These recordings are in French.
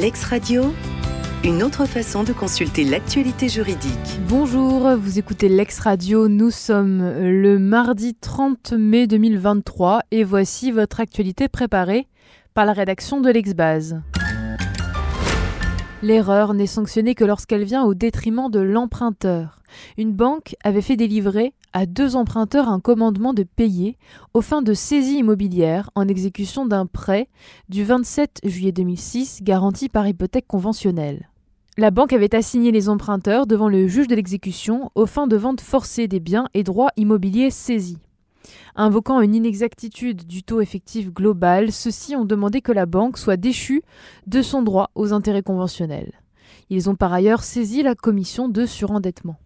Lex Radio, une autre façon de consulter l'actualité juridique. Bonjour, vous écoutez Lex Radio, nous sommes le mardi 30 mai 2023 et voici votre actualité préparée par la rédaction de l'Exbase. L'erreur n'est sanctionnée que lorsqu'elle vient au détriment de l'emprunteur. Une banque avait fait délivrer à deux emprunteurs un commandement de payer aux fins de saisie immobilière en exécution d'un prêt du 27 juillet 2006 garanti par hypothèque conventionnelle. La banque avait assigné les emprunteurs devant le juge de l'exécution aux fins de vente forcée des biens et droits immobiliers saisis. Invoquant une inexactitude du taux effectif global, ceux-ci ont demandé que la banque soit déchue de son droit aux intérêts conventionnels. Ils ont par ailleurs saisi la commission de surendettement.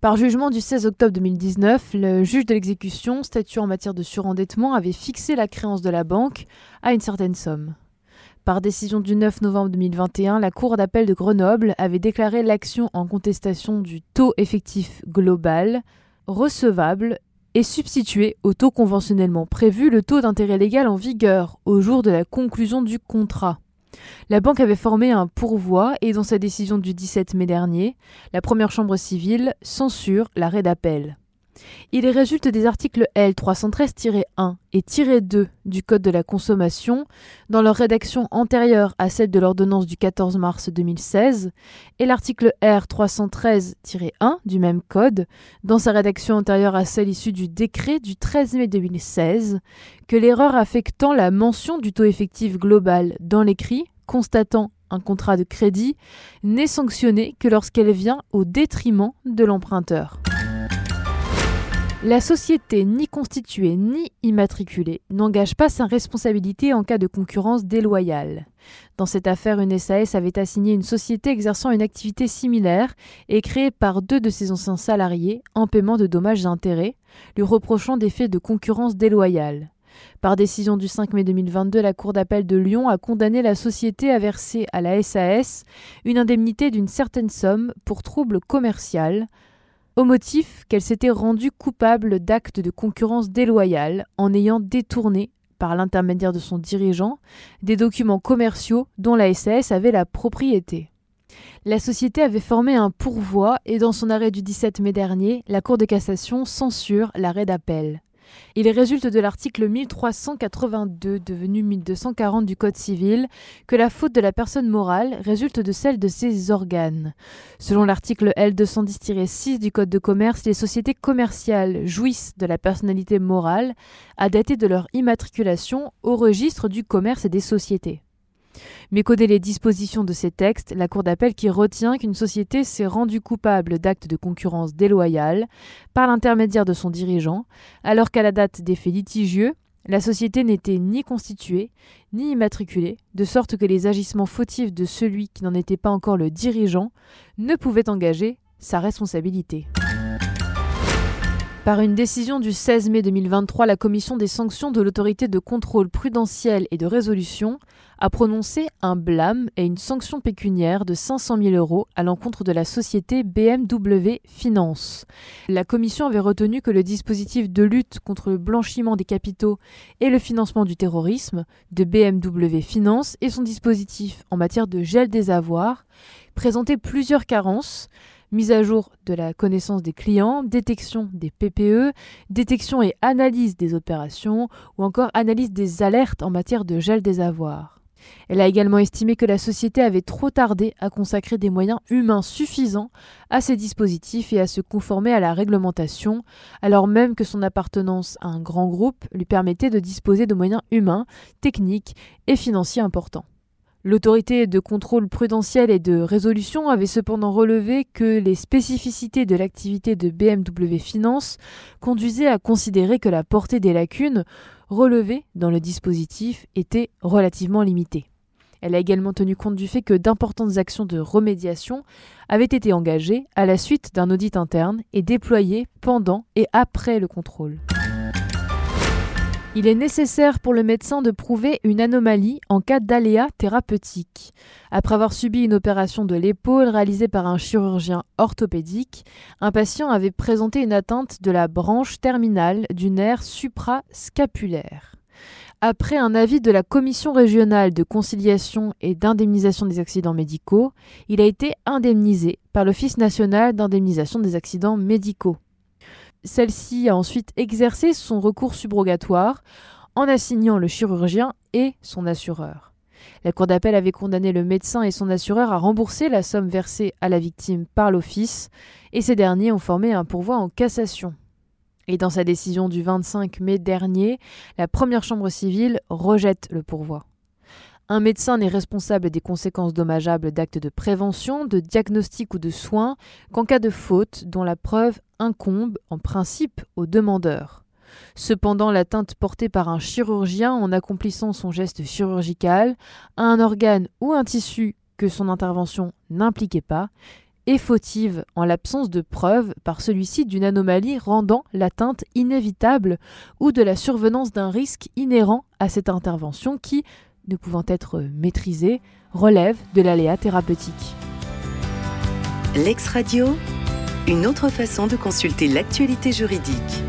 Par jugement du 16 octobre 2019, le juge de l'exécution, statuant en matière de surendettement, avait fixé la créance de la banque à une certaine somme. Par décision du 9 novembre 2021, la Cour d'appel de Grenoble avait déclaré l'action en contestation du taux effectif global recevable et substitué au taux conventionnellement prévu le taux d'intérêt légal en vigueur au jour de la conclusion du contrat. La banque avait formé un pourvoi et dans sa décision du 17 mai dernier, la première chambre civile censure l'arrêt d'appel. Il résulte des articles L 313-1 et 2 du Code de la consommation, dans leur rédaction antérieure à celle de l'ordonnance du 14 mars 2016, et l'article R 313-1 du même Code, dans sa rédaction antérieure à celle issue du décret du 13 mai 2016, que l'erreur affectant la mention du taux effectif global dans l'écrit, constatant un contrat de crédit, n'est sanctionnée que lorsqu'elle vient au détriment de l'emprunteur. La société ni constituée ni immatriculée n'engage pas sa responsabilité en cas de concurrence déloyale. Dans cette affaire, une SAS avait assigné une société exerçant une activité similaire et créée par deux de ses anciens salariés en paiement de dommages et intérêts, lui reprochant des faits de concurrence déloyale. Par décision du 5 mai 2022, la Cour d'appel de Lyon a condamné la société à verser à la SAS une indemnité d'une certaine somme pour trouble commercial, au motif qu'elle s'était rendue coupable d'actes de concurrence déloyale en ayant détourné, par l'intermédiaire de son dirigeant, des documents commerciaux dont la SAS avait la propriété. La société avait formé un pourvoi et dans son arrêt du 17 mai dernier, la Cour de cassation censure l'arrêt d'appel. Il résulte de l'article 1382, devenu 1240 du Code civil, que la faute de la personne morale résulte de celle de ses organes. Selon l'article L210-6 du Code de commerce, les sociétés commerciales jouissent de la personnalité morale à dater de leur immatriculation au registre du commerce et des sociétés. Mécoder les dispositions de ces textes, la Cour d'appel qui retient qu'une société s'est rendue coupable d'actes de concurrence déloyale par l'intermédiaire de son dirigeant, alors qu'à la date des faits litigieux, la société n'était ni constituée, ni immatriculée, de sorte que les agissements fautifs de celui qui n'en était pas encore le dirigeant ne pouvaient engager sa responsabilité. Par une décision du 16 mai 2023, la Commission des sanctions de l'autorité de contrôle prudentiel et de résolution a prononcé un blâme et une sanction pécuniaire de 500 000 euros à l'encontre de la société BMW Finance. La Commission avait retenu que le dispositif de lutte contre le blanchiment des capitaux et le financement du terrorisme de BMW Finance et son dispositif en matière de gel des avoirs présentait plusieurs carences mise à jour de la connaissance des clients, détection des PPE, détection et analyse des opérations ou encore analyse des alertes en matière de gel des avoirs. Elle a également estimé que la société avait trop tardé à consacrer des moyens humains suffisants à ces dispositifs et à se conformer à la réglementation, alors même que son appartenance à un grand groupe lui permettait de disposer de moyens humains, techniques et financiers importants. L'autorité de contrôle prudentiel et de résolution avait cependant relevé que les spécificités de l'activité de BMW Finance conduisaient à considérer que la portée des lacunes relevées dans le dispositif était relativement limitée. Elle a également tenu compte du fait que d'importantes actions de remédiation avaient été engagées à la suite d'un audit interne et déployées pendant et après le contrôle. Il est nécessaire pour le médecin de prouver une anomalie en cas d'aléa thérapeutique. Après avoir subi une opération de l'épaule réalisée par un chirurgien orthopédique, un patient avait présenté une atteinte de la branche terminale du nerf suprascapulaire. Après un avis de la Commission régionale de conciliation et d'indemnisation des accidents médicaux, il a été indemnisé par l'Office national d'indemnisation des accidents médicaux. Celle-ci a ensuite exercé son recours subrogatoire en assignant le chirurgien et son assureur. La Cour d'appel avait condamné le médecin et son assureur à rembourser la somme versée à la victime par l'Office, et ces derniers ont formé un pourvoi en cassation. Et dans sa décision du 25 mai dernier, la première chambre civile rejette le pourvoi. Un médecin n'est responsable des conséquences dommageables d'actes de prévention, de diagnostic ou de soins qu'en cas de faute dont la preuve incombe en principe au demandeur. Cependant, l'atteinte portée par un chirurgien en accomplissant son geste chirurgical à un organe ou un tissu que son intervention n'impliquait pas est fautive en l'absence de preuves par celui-ci d'une anomalie rendant l'atteinte inévitable ou de la survenance d'un risque inhérent à cette intervention qui, ne pouvant être maîtrisée, relève de l'aléa thérapeutique. L'ex-radio, une autre façon de consulter l'actualité juridique.